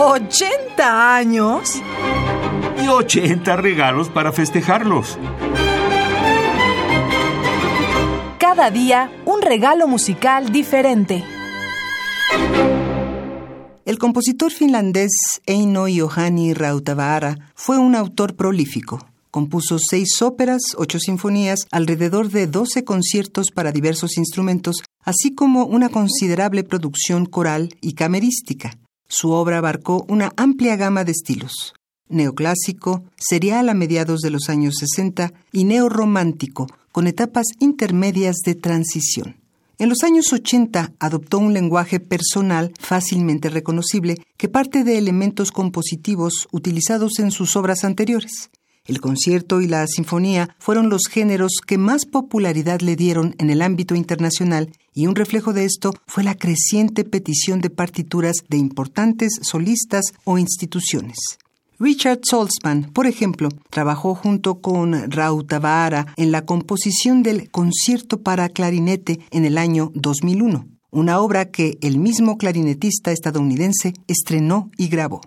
¿80 años? Y 80 regalos para festejarlos. Cada día un regalo musical diferente. El compositor finlandés Eino Johanni Rautavaara fue un autor prolífico. Compuso seis óperas, ocho sinfonías, alrededor de doce conciertos para diversos instrumentos, así como una considerable producción coral y camerística. Su obra abarcó una amplia gama de estilos neoclásico, serial a mediados de los años 60 y neorromántico, con etapas intermedias de transición. En los años 80 adoptó un lenguaje personal fácilmente reconocible que parte de elementos compositivos utilizados en sus obras anteriores. El concierto y la sinfonía fueron los géneros que más popularidad le dieron en el ámbito internacional y un reflejo de esto fue la creciente petición de partituras de importantes solistas o instituciones. Richard Salzman, por ejemplo, trabajó junto con Rautavaara en la composición del Concierto para clarinete en el año 2001, una obra que el mismo clarinetista estadounidense estrenó y grabó.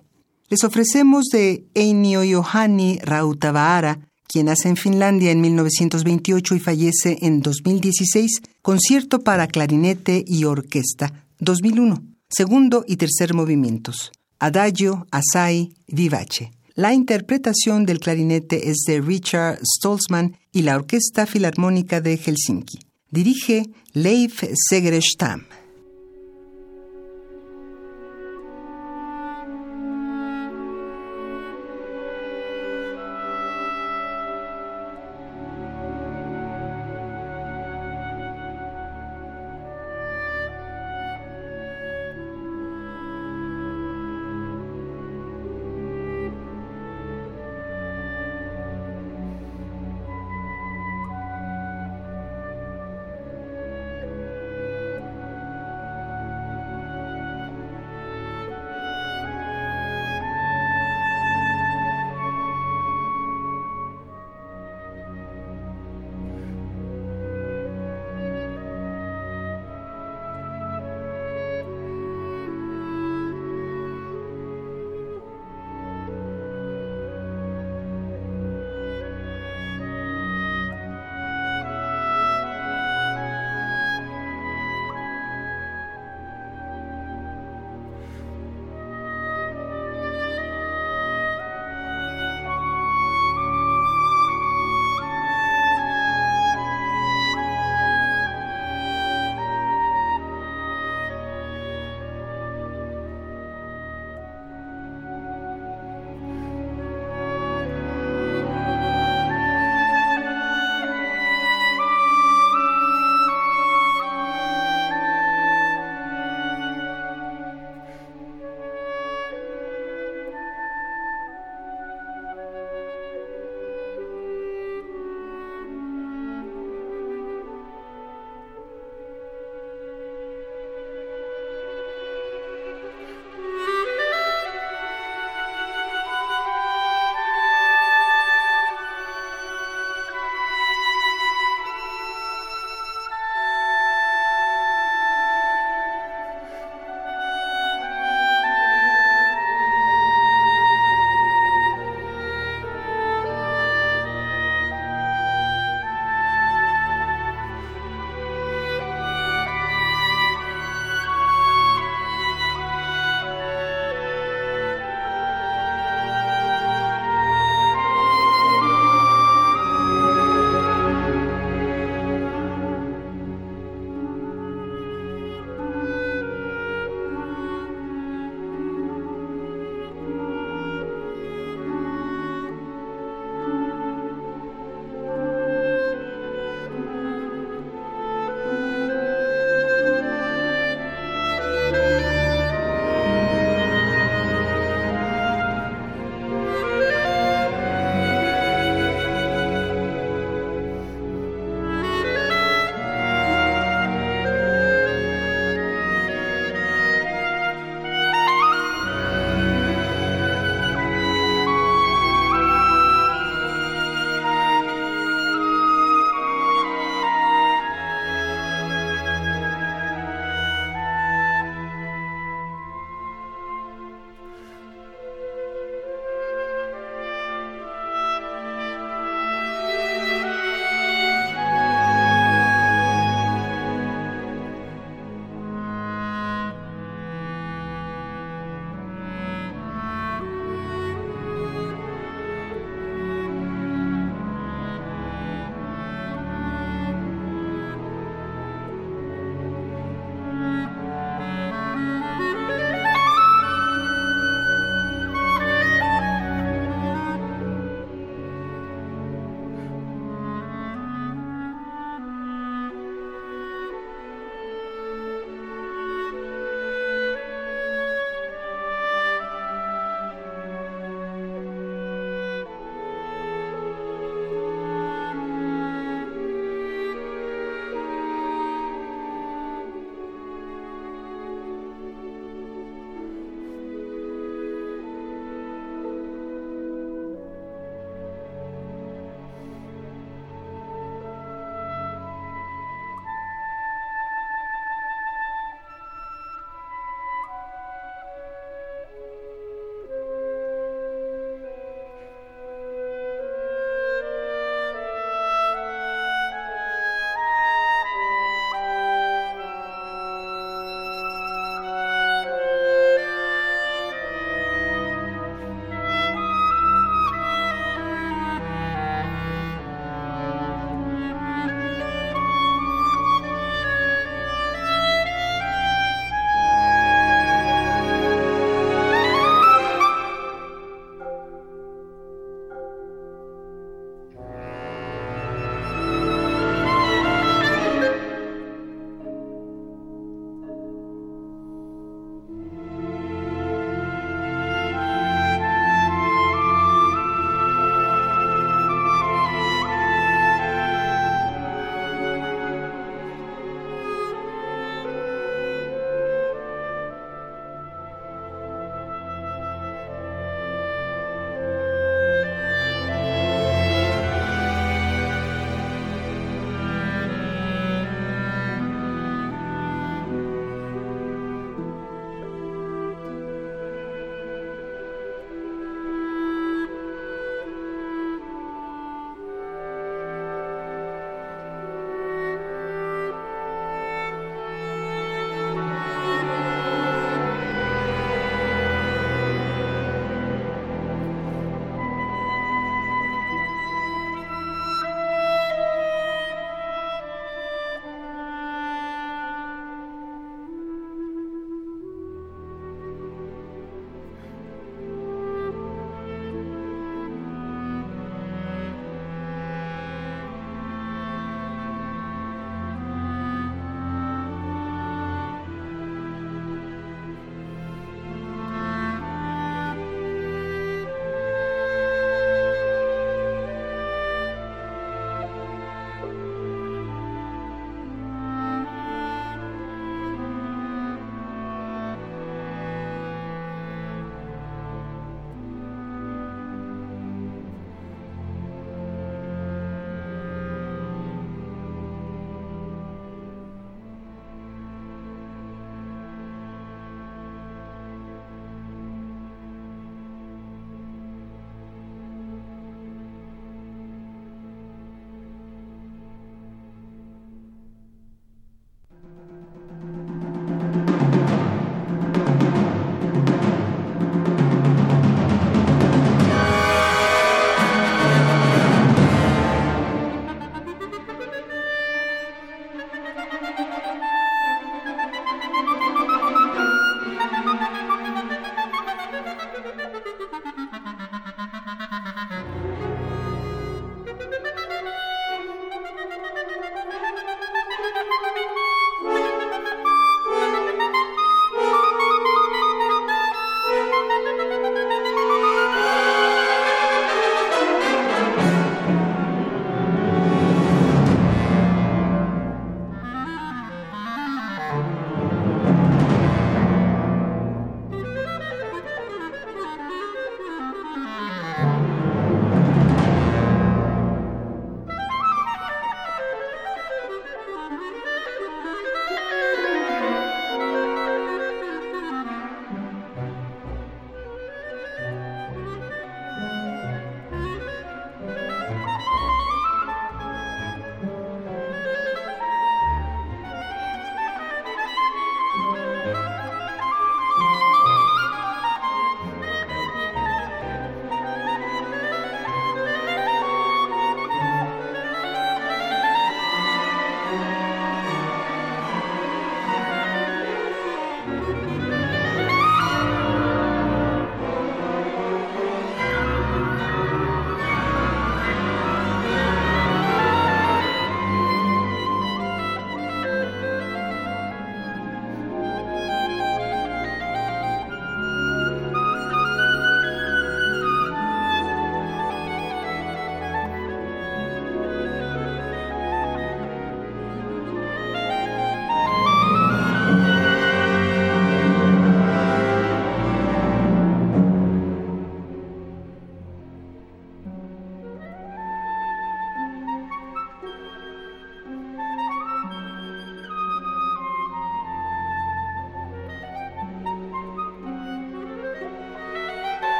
Les ofrecemos de Einio Johanni Rautavaara, quien nace en Finlandia en 1928 y fallece en 2016, Concierto para clarinete y orquesta, 2001, segundo y tercer movimientos. Adagio, Assai, Vivace. La interpretación del clarinete es de Richard Stolzmann y la Orquesta Filarmónica de Helsinki. Dirige Leif Segerestam.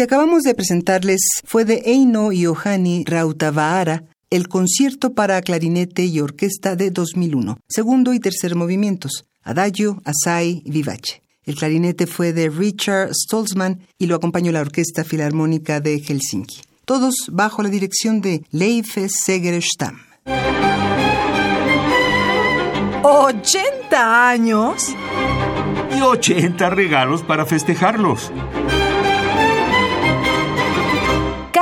Que acabamos de presentarles fue de Eino Johanni Rautavaara, el concierto para clarinete y orquesta de 2001, segundo y tercer movimientos, Adagio, Asai y Vivace. El clarinete fue de Richard Stolzmann y lo acompañó la Orquesta Filarmónica de Helsinki. Todos bajo la dirección de Leif Segerstam. ¿80 años? Y 80 regalos para festejarlos.